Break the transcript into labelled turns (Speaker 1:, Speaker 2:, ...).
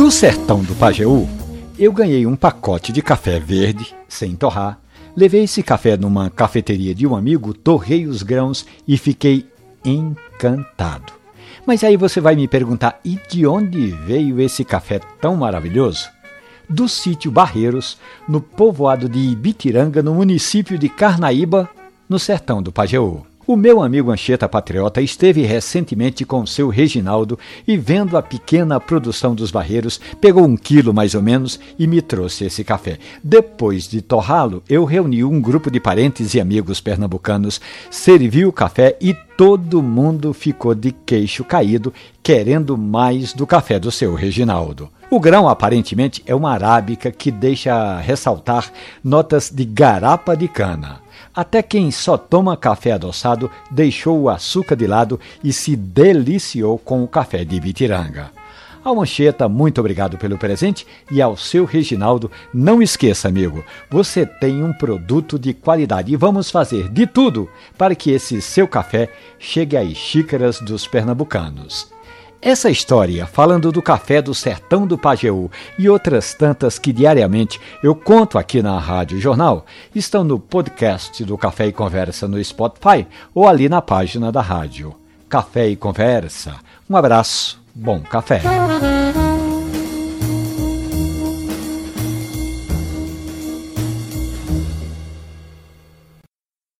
Speaker 1: No sertão do Pajeú, eu ganhei um pacote de café verde, sem torrar. Levei esse café numa cafeteria de um amigo, torrei os grãos e fiquei encantado. Mas aí você vai me perguntar: e de onde veio esse café tão maravilhoso? Do sítio Barreiros, no povoado de Ibitiranga, no município de Carnaíba, no sertão do Pajeú. O meu amigo Ancheta Patriota esteve recentemente com seu Reginaldo e, vendo a pequena produção dos barreiros, pegou um quilo mais ou menos e me trouxe esse café. Depois de torrá-lo, eu reuni um grupo de parentes e amigos pernambucanos, servi o café e todo mundo ficou de queixo caído, querendo mais do café do seu Reginaldo. O grão aparentemente é uma arábica que deixa ressaltar notas de garapa de cana. Até quem só toma café adoçado deixou o açúcar de lado e se deliciou com o café de Bitiranga. Ao Mancheta, muito obrigado pelo presente e ao seu Reginaldo, não esqueça, amigo, você tem um produto de qualidade e vamos fazer de tudo para que esse seu café chegue às xícaras dos pernambucanos. Essa história, falando do café do sertão do Pajeú e outras tantas que diariamente eu conto aqui na Rádio Jornal, estão no podcast do Café e Conversa no Spotify ou ali na página da rádio. Café e Conversa. Um abraço, bom café.